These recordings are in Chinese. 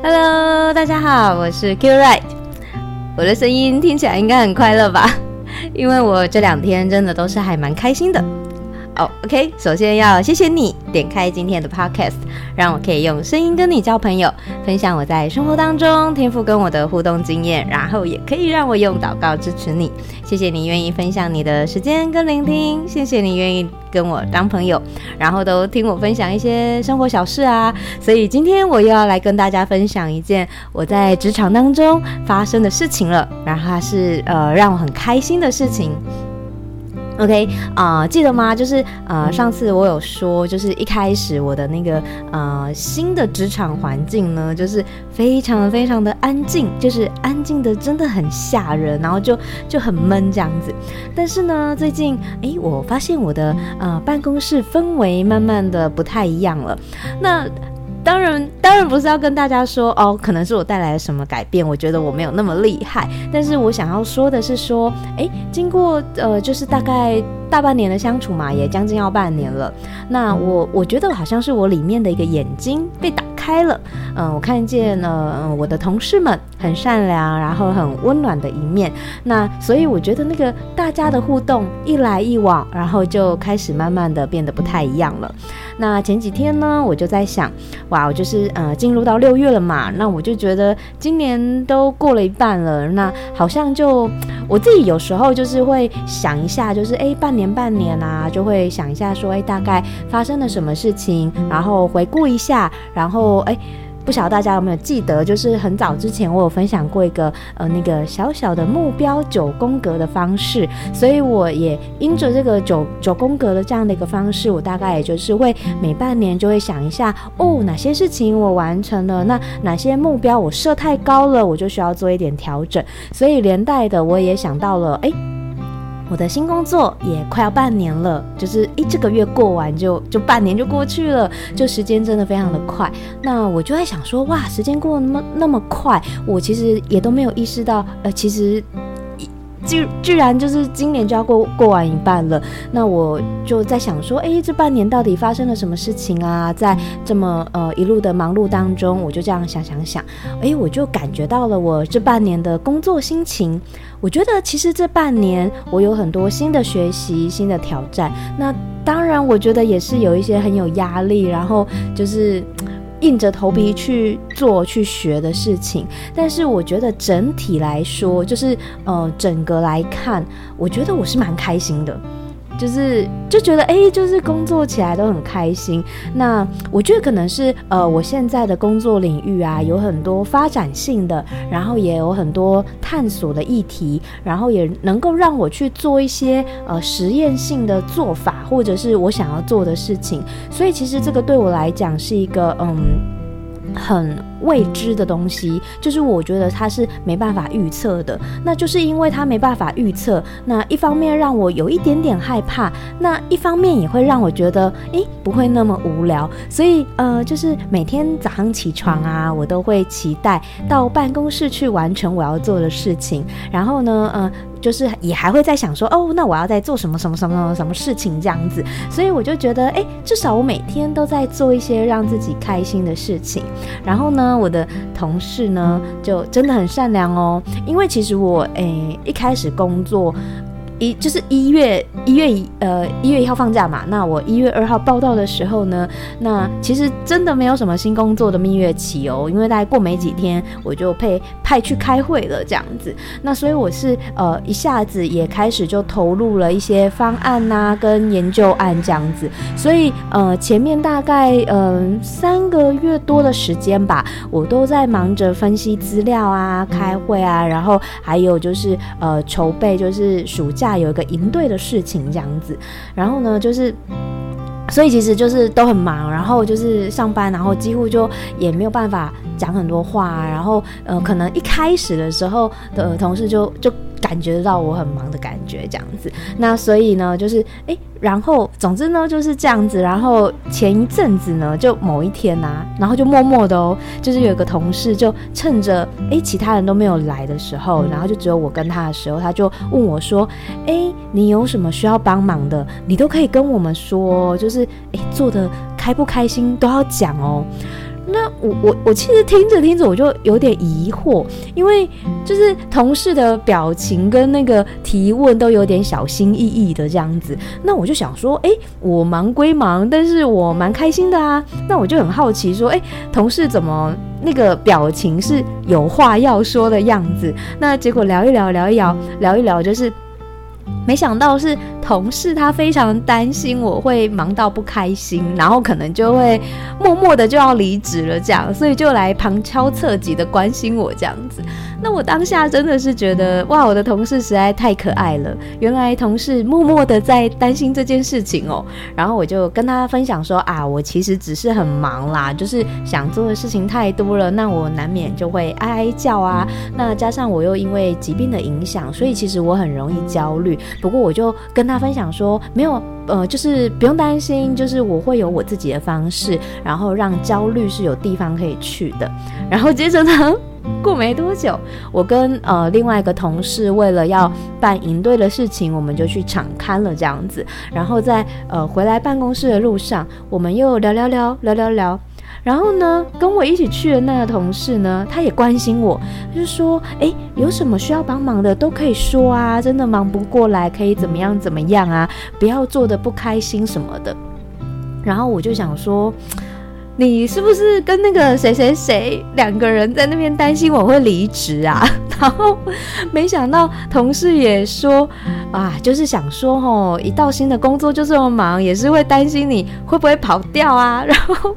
Hello，大家好，我是 Q Right。我的声音听起来应该很快乐吧？因为我这两天真的都是还蛮开心的。哦、，OK，首先要谢谢你点开今天的 Podcast，让我可以用声音跟你交朋友，分享我在生活当中天赋跟我的互动经验，然后也可以让我用祷告支持你。谢谢你愿意分享你的时间跟聆听，谢谢你愿意跟我当朋友，然后都听我分享一些生活小事啊。所以今天我又要来跟大家分享一件我在职场当中发生的事情了，然后它是呃让我很开心的事情。OK 啊、记得吗？就是呃，上次我有说，就是一开始我的那个呃新的职场环境呢，就是非常非常的安静，就是安静的真的很吓人，然后就就很闷这样子。但是呢，最近哎，我发现我的呃办公室氛围慢慢的不太一样了。那当然，当然不是要跟大家说哦，可能是我带来了什么改变。我觉得我没有那么厉害，但是我想要说的是说，诶，经过呃，就是大概大半年的相处嘛，也将近要半年了。那我我觉得好像是我里面的一个眼睛被打开了，嗯、呃，我看见了、呃、我的同事们很善良，然后很温暖的一面。那所以我觉得那个大家的互动一来一往，然后就开始慢慢的变得不太一样了。那前几天呢，我就在想，哇，我就是呃进入到六月了嘛，那我就觉得今年都过了一半了，那好像就我自己有时候就是会想一下，就是哎半年半年啊，就会想一下说，哎大概发生了什么事情，然后回顾一下，然后哎。不晓得大家有没有记得，就是很早之前我有分享过一个呃那个小小的目标九宫格的方式，所以我也因着这个九九宫格的这样的一个方式，我大概也就是会每半年就会想一下哦，哪些事情我完成了，那哪些目标我设太高了，我就需要做一点调整，所以连带的我也想到了哎。我的新工作也快要半年了，就是一这个月过完就就半年就过去了，就时间真的非常的快。那我就在想说，哇，时间过得那么那么快，我其实也都没有意识到，呃，其实。居居然就是今年就要过过完一半了，那我就在想说，哎，这半年到底发生了什么事情啊？在这么呃一路的忙碌当中，我就这样想想想，哎，我就感觉到了我这半年的工作心情。我觉得其实这半年我有很多新的学习、新的挑战。那当然，我觉得也是有一些很有压力，然后就是。硬着头皮去做、去学的事情，但是我觉得整体来说，就是呃，整个来看，我觉得我是蛮开心的。就是就觉得哎、就是工作起来都很开心。那我觉得可能是呃，我现在的工作领域啊，有很多发展性的，然后也有很多探索的议题，然后也能够让我去做一些呃实验性的做法，或者是我想要做的事情。所以其实这个对我来讲是一个嗯。很未知的东西，就是我觉得它是没办法预测的。那就是因为它没办法预测，那一方面让我有一点点害怕，那一方面也会让我觉得，诶，不会那么无聊。所以，呃，就是每天早上起床啊，我都会期待到办公室去完成我要做的事情。然后呢，呃。就是也还会在想说，哦，那我要在做什么什么什么什么什么事情这样子，所以我就觉得，哎，至少我每天都在做一些让自己开心的事情。然后呢，我的同事呢就真的很善良哦，因为其实我，哎，一开始工作。一就是一月一月一呃一月一号放假嘛，那我一月二号报到的时候呢，那其实真的没有什么新工作的蜜月期哦，因为大概过没几天我就被派去开会了这样子，那所以我是呃一下子也开始就投入了一些方案呐、跟研究案这样子，所以呃前面大概嗯、三个月多的时间吧，我都在忙着分析资料啊、开会啊，然后还有就是呃筹备就是暑假。有一个营队的事情这样子，然后呢，就是，所以其实就是都很忙，然后就是上班，然后几乎就也没有办法讲很多话，然后呃，可能一开始的时候的同事就就。感觉到我很忙的感觉，这样子。那所以呢，就是哎，然后总之呢就是这样子。然后前一阵子呢，就某一天啊，然后就默默的哦，就是有个同事就趁着哎其他人都没有来的时候，然后就只有我跟他的时候，他就问我说：“哎，你有什么需要帮忙的，你都可以跟我们说，就是哎做的开不开心都要讲哦。”那我我我其实听着听着我就有点疑惑，因为就是同事的表情跟那个提问都有点小心翼翼的这样子。那我就想说，哎，我忙归忙，但是我蛮开心的啊。那我就很好奇说，哎，同事怎么那个表情是有话要说的样子？那结果聊一聊，聊一聊，聊一聊，就是。没想到是同事，他非常担心我会忙到不开心，然后可能就会默默的就要离职了，这样，所以就来旁敲侧击的关心我这样子。那我当下真的是觉得，哇，我的同事实在太可爱了。原来同事默默的在担心这件事情哦。然后我就跟他分享说啊，我其实只是很忙啦，就是想做的事情太多了，那我难免就会哀哀叫啊。那加上我又因为疾病的影响，所以其实我很容易焦虑。不过我就跟他分享说，没有，呃，就是不用担心，就是我会有我自己的方式，然后让焦虑是有地方可以去的。然后接着呢，过没多久，我跟呃另外一个同事为了要办营队的事情，我们就去场刊了这样子。然后在呃回来办公室的路上，我们又聊聊聊聊聊聊。然后呢，跟我一起去的那个同事呢，他也关心我，他就说：“诶，有什么需要帮忙的都可以说啊，真的忙不过来可以怎么样怎么样啊，不要做得不开心什么的。”然后我就想说。你是不是跟那个谁谁谁两个人在那边担心我会离职啊？然后没想到同事也说啊，就是想说吼，一到新的工作就这么忙，也是会担心你会不会跑掉啊。然后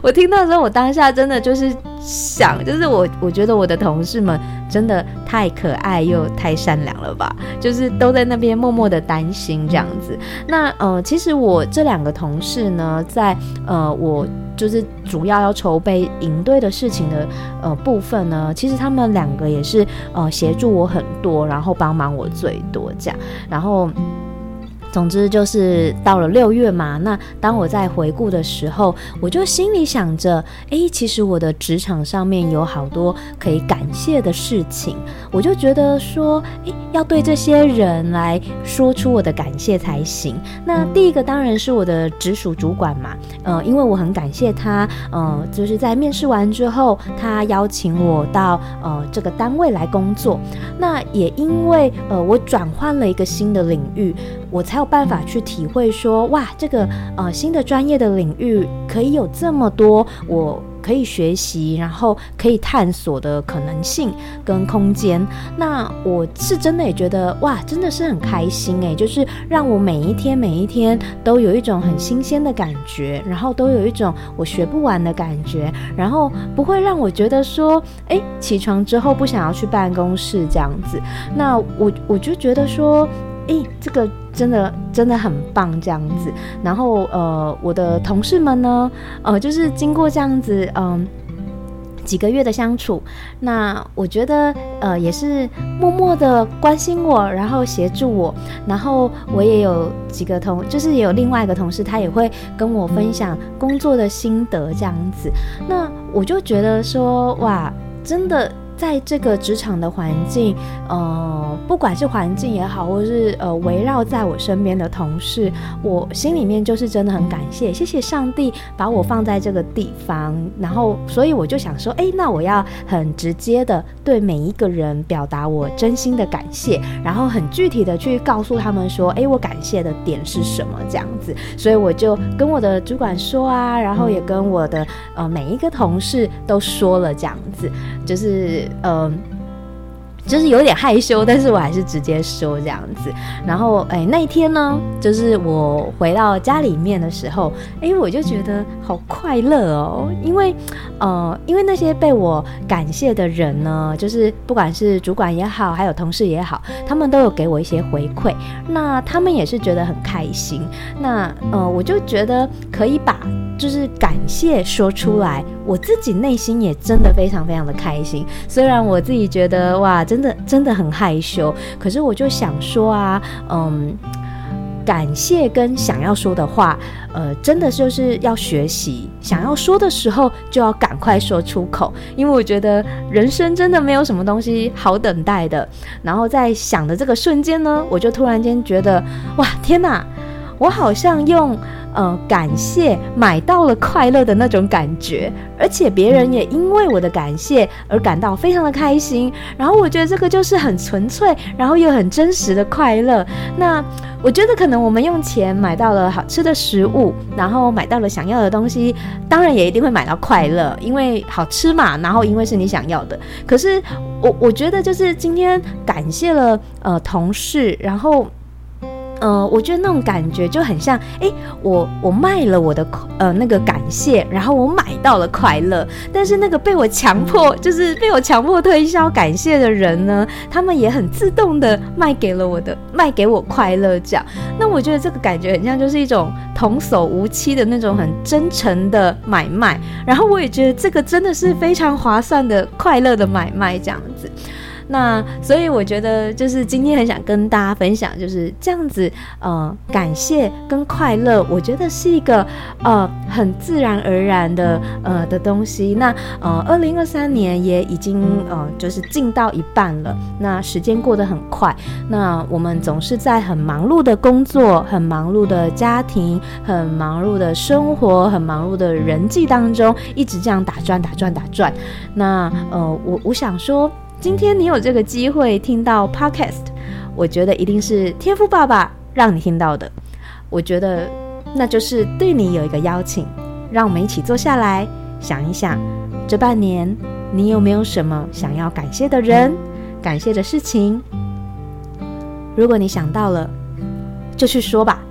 我听到的时候，我当下真的就是想，就是我我觉得我的同事们真的太可爱又太善良了吧，就是都在那边默默的担心这样子。那呃，其实我这两个同事呢，在呃我。就是主要要筹备营队的事情的呃部分呢，其实他们两个也是呃协助我很多，然后帮忙我最多这样，然后。总之就是到了六月嘛，那当我在回顾的时候，我就心里想着，诶，其实我的职场上面有好多可以感谢的事情，我就觉得说，诶，要对这些人来说出我的感谢才行。那第一个当然是我的直属主管嘛，呃，因为我很感谢他，呃，就是在面试完之后，他邀请我到呃这个单位来工作。那也因为呃我转换了一个新的领域，我才办法去体会说，哇，这个呃新的专业的领域可以有这么多我可以学习，然后可以探索的可能性跟空间。那我是真的也觉得，哇，真的是很开心诶，就是让我每一天每一天都有一种很新鲜的感觉，然后都有一种我学不完的感觉，然后不会让我觉得说，诶，起床之后不想要去办公室这样子。那我我就觉得说。诶，这个真的真的很棒，这样子。然后呃，我的同事们呢，呃，就是经过这样子嗯、几个月的相处，那我觉得呃也是默默的关心我，然后协助我。然后我也有几个同，就是也有另外一个同事，他也会跟我分享工作的心得这样子。那我就觉得说，哇，真的。在这个职场的环境，呃，不管是环境也好，或是呃围绕在我身边的同事，我心里面就是真的很感谢，谢谢上帝把我放在这个地方，然后所以我就想说，哎，那我要很直接的对每一个人表达我真心的感谢，然后很具体的去告诉他们说，哎，我感谢的点是什么这样子，所以我就跟我的主管说啊，然后也跟我的呃每一个同事都说了这样子，就是。嗯，就是有点害羞，但是我还是直接说这样子。然后，哎、那一天呢，就是我回到家里面的时候，哎、我就觉得好快乐哦，因为，呃，因为那些被我感谢的人呢，就是不管是主管也好，还有同事也好，他们都有给我一些回馈，那他们也是觉得很开心。那，呃，我就觉得可以把。就是感谢说出来，我自己内心也真的非常非常的开心。虽然我自己觉得哇，真的真的很害羞，可是我就想说啊，嗯，感谢跟想要说的话，呃，真的就是要学习，想要说的时候就要赶快说出口，因为我觉得人生真的没有什么东西好等待的。然后在想的这个瞬间呢，我就突然间觉得哇，天哪，我好像用。呃感谢买到了快乐的那种感觉，而且别人也因为我的感谢而感到非常的开心。然后我觉得这个就是很纯粹，然后又很真实的快乐。那我觉得可能我们用钱买到了好吃的食物，然后买到了想要的东西，当然也一定会买到快乐，因为好吃嘛。然后因为是你想要的。可是我我觉得就是今天感谢了呃同事，然后。呃，我觉得那种感觉就很像，哎，我我卖了我的呃那个感谢，然后我买到了快乐。但是那个被我强迫，就是被我强迫推销感谢的人呢，他们也很自动的卖给了我的，卖给我快乐这样。那我觉得这个感觉很像，就是一种童叟无欺的那种很真诚的买卖。然后我也觉得这个真的是非常划算的快乐的买卖这样子。那所以我觉得，就是今天很想跟大家分享，就是这样子，呃，感谢跟快乐，我觉得是一个呃很自然而然的呃的东西。那呃，二零二三年也已经呃就是近到一半了，那时间过得很快。那我们总是在很忙碌的工作、很忙碌的家庭、很忙碌的生活、很忙碌的人际当中，一直这样打转、打转、打转。那呃，我我想说。今天你有这个机会听到 Podcast，我觉得一定是天赋爸爸让你听到的。我觉得那就是对你有一个邀请，让我们一起坐下来想一想，这半年你有没有什么想要感谢的人、感谢的事情？如果你想到了，就去说吧，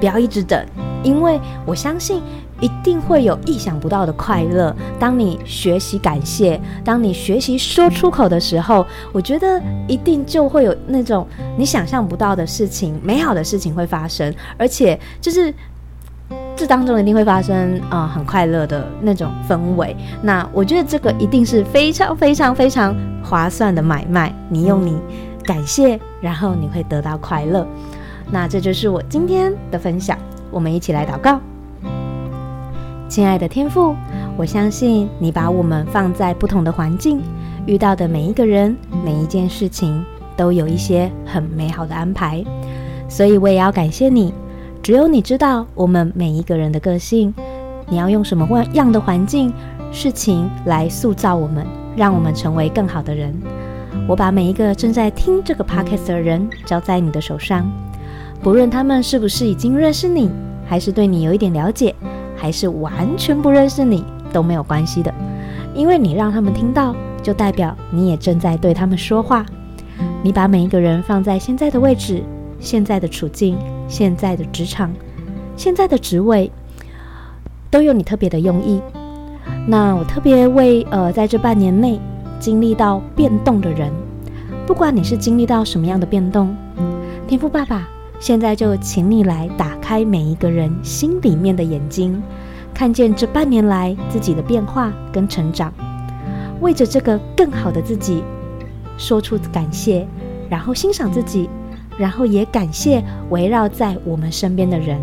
不要一直等，因为我相信。一定会有意想不到的快乐。当你学习感谢，当你学习说出口的时候，我觉得一定就会有那种你想象不到的事情、美好的事情会发生，而且就是这当中一定会发生啊、很快乐的那种氛围。那我觉得这个一定是非常非常非常划算的买卖。你用你感谢，然后你会得到快乐。那这就是我今天的分享。我们一起来祷告。亲爱的天父，我相信你把我们放在不同的环境，遇到的每一个人、每一件事情，都有一些很美好的安排。所以我也要感谢你，只有你知道我们每一个人的个性，你要用什么样的环境、事情来塑造我们，让我们成为更好的人。我把每一个正在听这个 podcast 的人交在你的手上，不论他们是不是已经认识你，还是对你有一点了解。还是完全不认识你都没有关系的，因为你让他们听到，就代表你也正在对他们说话。你把每一个人放在现在的位置、现在的处境、现在的职场、现在的职位，都有你特别的用意。那我特别为呃，在这半年内经历到变动的人，不管你是经历到什么样的变动，天赋爸爸。现在就请你来打开每一个人心里面的眼睛，看见这半年来自己的变化跟成长，为着这个更好的自己说出感谢，然后欣赏自己，然后也感谢围绕在我们身边的人，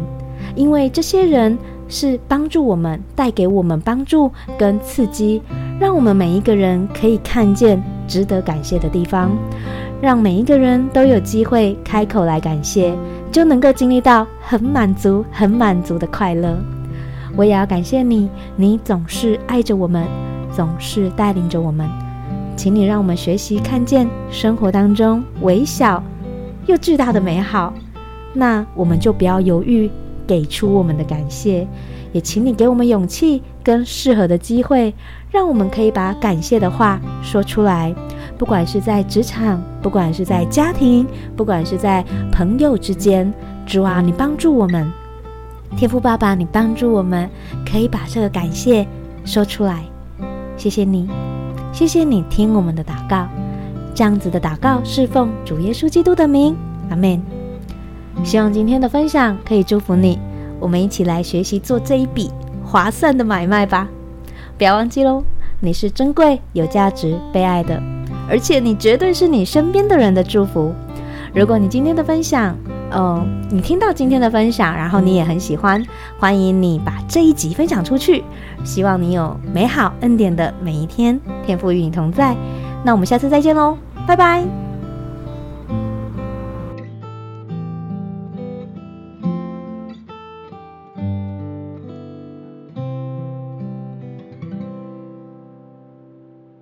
因为这些人是帮助我们、带给我们帮助跟刺激，让我们每一个人可以看见值得感谢的地方。让每一个人都有机会开口来感谢，就能够经历到很满足、很满足的快乐。我也要感谢你，你总是爱着我们，总是带领着我们。请你让我们学习看见生活当中微小又巨大的美好，那我们就不要犹豫，给出我们的感谢。也请你给我们勇气跟适合的机会，让我们可以把感谢的话说出来。不管是在职场，不管是在家庭，不管是在朋友之间，主啊，你帮助我们，天父爸爸，你帮助我们，可以把这个感谢说出来。谢谢你，谢谢你听我们的祷告，这样子的祷告是奉主耶稣基督的名，阿门。希望今天的分享可以祝福你，我们一起来学习做这一笔划算的买卖吧。不要忘记喽，你是珍贵、有价值、被爱的。而且你绝对是你身边的人的祝福。如果你今天的分享，哦、你听到今天的分享，然后你也很喜欢，欢迎你把这一集分享出去。希望你有美好恩典的每一天，天赋与你同在。那我们下次再见喽，拜拜。